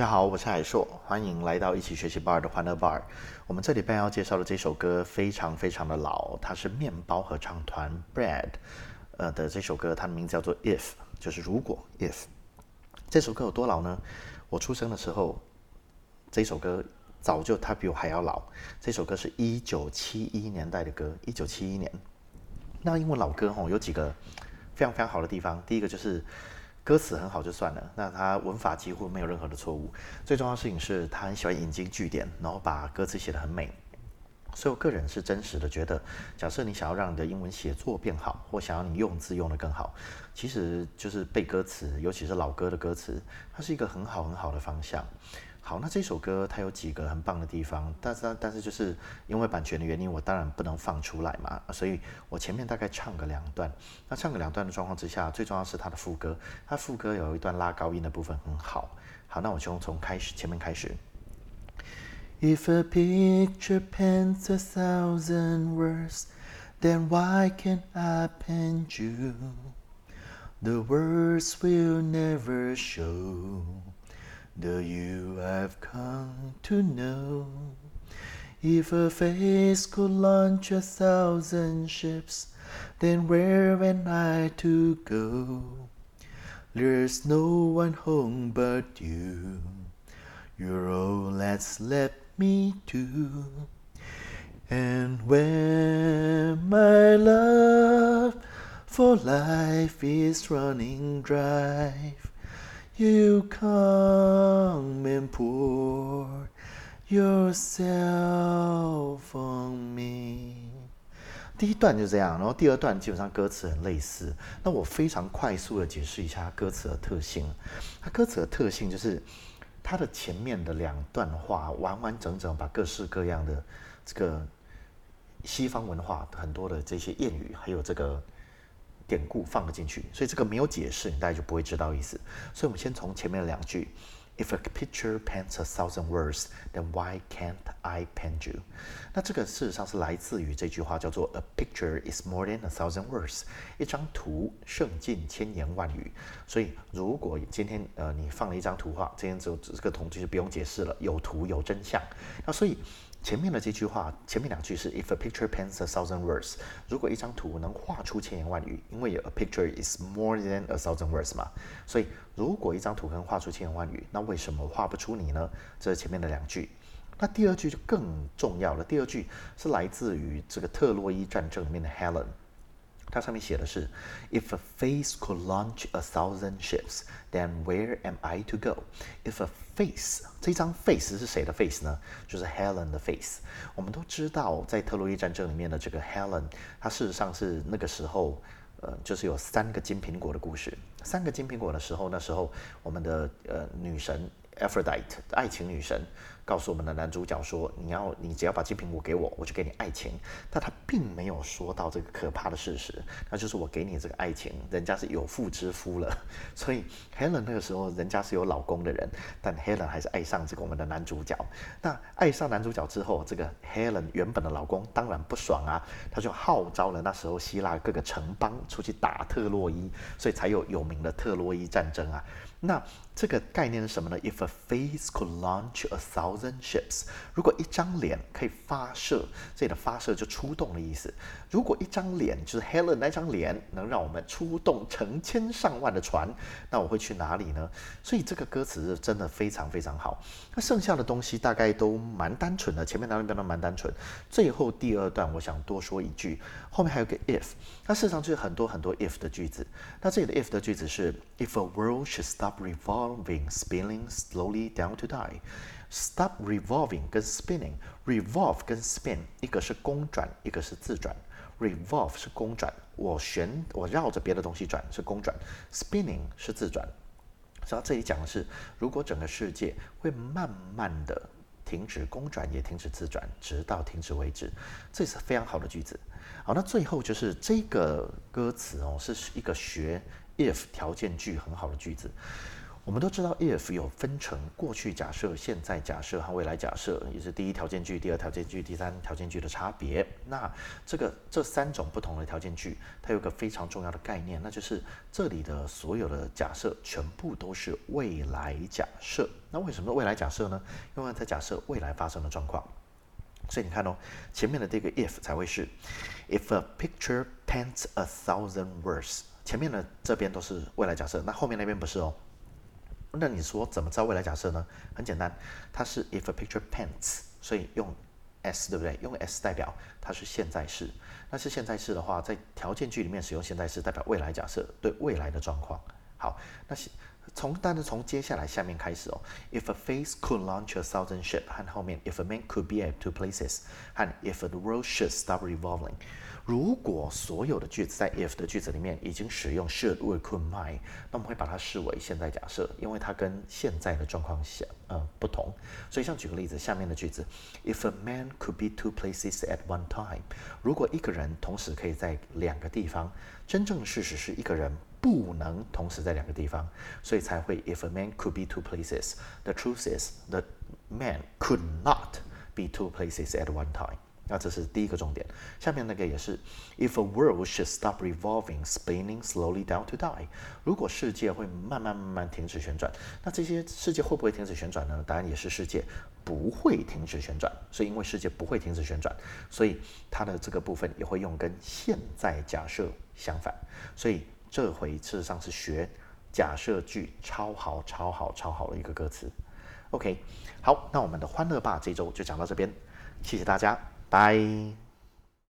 大家好，我是海硕，欢迎来到一起学习 bar 的欢乐 bar。我们这礼拜要介绍的这首歌非常非常的老，它是面包合唱团 Bread 呃的这首歌，它的名字叫做 If，就是如果 If。这首歌有多老呢？我出生的时候，这首歌早就它比我还要老。这首歌是一九七一年代的歌，一九七一年。那因为老歌吼有几个非常非常好的地方，第一个就是歌词很好就算了，那他文法几乎没有任何的错误。最重要的事情是他很喜欢引经据典，然后把歌词写得很美。所以我个人是真实的觉得，假设你想要让你的英文写作变好，或想要你用字用得更好，其实就是背歌词，尤其是老歌的歌词，它是一个很好很好的方向。好，那这首歌它有几个很棒的地方，但是但是就是因为版权的原因，我当然不能放出来嘛，所以我前面大概唱个两段。那唱个两段的状况之下，最重要是它的副歌，它副歌有一段拉高音的部分很好。好，那我就从开始前面开始。If a picture paints a thousand words, then why can't I paint you? The words will never show the you I've come to know. If a face could launch a thousand ships, then where am I to go? There's no one home but you. You're all that's left me to. And when my love for life is running dry, you come and pour yourself on me。第一段就这样，然后第二段基本上歌词很类似。那我非常快速的解释一下歌词的特性。它歌词的特性就是。它的前面的两段话完完整整把各式各样的这个西方文化很多的这些谚语，还有这个典故放了进去，所以这个没有解释，你大概就不会知道意思。所以我们先从前面两句。If a picture paints a thousand words, then why can't I paint you？那这个事实上是来自于这句话，叫做 A picture is more than a thousand words。一张图胜尽千言万语。所以如果今天呃你放了一张图画，今天就这个图就不用解释了，有图有真相。那所以。前面的这句话，前面两句是 If a picture paints a thousand words，如果一张图能画出千言万语，因为 a picture is more than a thousand words 嘛，所以如果一张图能画出千言万语，那为什么画不出你呢？这是前面的两句。那第二句就更重要了，第二句是来自于这个特洛伊战争里面的 Helen。它上面写的是，If a face could launch a thousand ships, then where am I to go? If a face，这张 face 是谁的 face 呢？就是 Helen 的 face。我们都知道，在特洛伊战争里面的这个 Helen，她事实上是那个时候，呃，就是有三个金苹果的故事。三个金苹果的时候，那时候我们的呃女神 Aphrodite，爱情女神。告诉我们的男主角说：“你要，你只要把金苹果给我，我就给你爱情。”但他并没有说到这个可怕的事实，那就是我给你这个爱情，人家是有妇之夫了。所以 Helen 那个时候，人家是有老公的人，但 Helen 还是爱上这个我们的男主角。那爱上男主角之后，这个 Helen 原本的老公当然不爽啊，他就号召了那时候希腊各个城邦出去打特洛伊，所以才有有名的特洛伊战争啊。那这个概念是什么呢？If a face could launch a thousand ships，如果一张脸可以发射，这里的发射就出动的意思。如果一张脸就是 Helen 那张脸能让我们出动成千上万的船，那我会去哪里呢？所以这个歌词是真的非常非常好。那剩下的东西大概都蛮单纯的，前面那段都蛮单纯。最后第二段我想多说一句，后面还有个 if，那事实上就是很多很多 if 的句子。那这里的 if 的句子是 If a world should stop。revolving, spinning slowly down to die. Stop revolving 跟 spinning，revolve 跟 spin 一个是公转，一个是自转。revolve 是公转，我旋我绕着别的东西转是公转；spinning 是自转。所以这里讲的是，如果整个世界会慢慢的停止公转，也停止自转，直到停止为止，这是非常好的句子。好，那最后就是这个歌词哦，是一个学 if 条件句很好的句子。我们都知道，if 有分成过去假设、现在假设和未来假设，也是第一条件句、第二条件句、第三条件句的差别。那这个这三种不同的条件句，它有个非常重要的概念，那就是这里的所有的假设全部都是未来假设。那为什么未来假设呢？因为在假设未来发生的状况。所以你看哦，前面的这个 if 才会是 if a picture paints a thousand words。前面的这边都是未来假设，那后面那边不是哦。那你说怎么造未来假设呢？很简单，它是 if a picture paints，所以用 s 对不对？用 s 代表它是现在式。那是现在式的话，在条件句里面使用现在式代表未来假设，对未来的状况。好，那从但是从接下来下面开始哦，if a face could launch a thousand ship，和后面 if a man could be at two places，和 if the world should stop revolving。如果所有的句子在 if 的句子里面已经使用 should、would、could、might，那我们会把它视为现在假设，因为它跟现在的状况下呃不同。所以像举个例子，下面的句子，if a man could be two places at one time，如果一个人同时可以在两个地方，真正的事实是一个人不能同时在两个地方，所以才会 if a man could be two places。The truth is the man could not be two places at one time。那这是第一个重点，下面那个也是，If a world should stop revolving, spinning slowly down to die，如果世界会慢慢慢慢停止旋转，那这些世界会不会停止旋转呢？答案也是世界不会停止旋转。所以因为世界不会停止旋转，所以它的这个部分也会用跟现在假设相反。所以这回事实上是学假设句超好、超好、超好的一个歌词。OK，好，那我们的欢乐吧这周就讲到这边，谢谢大家。拜。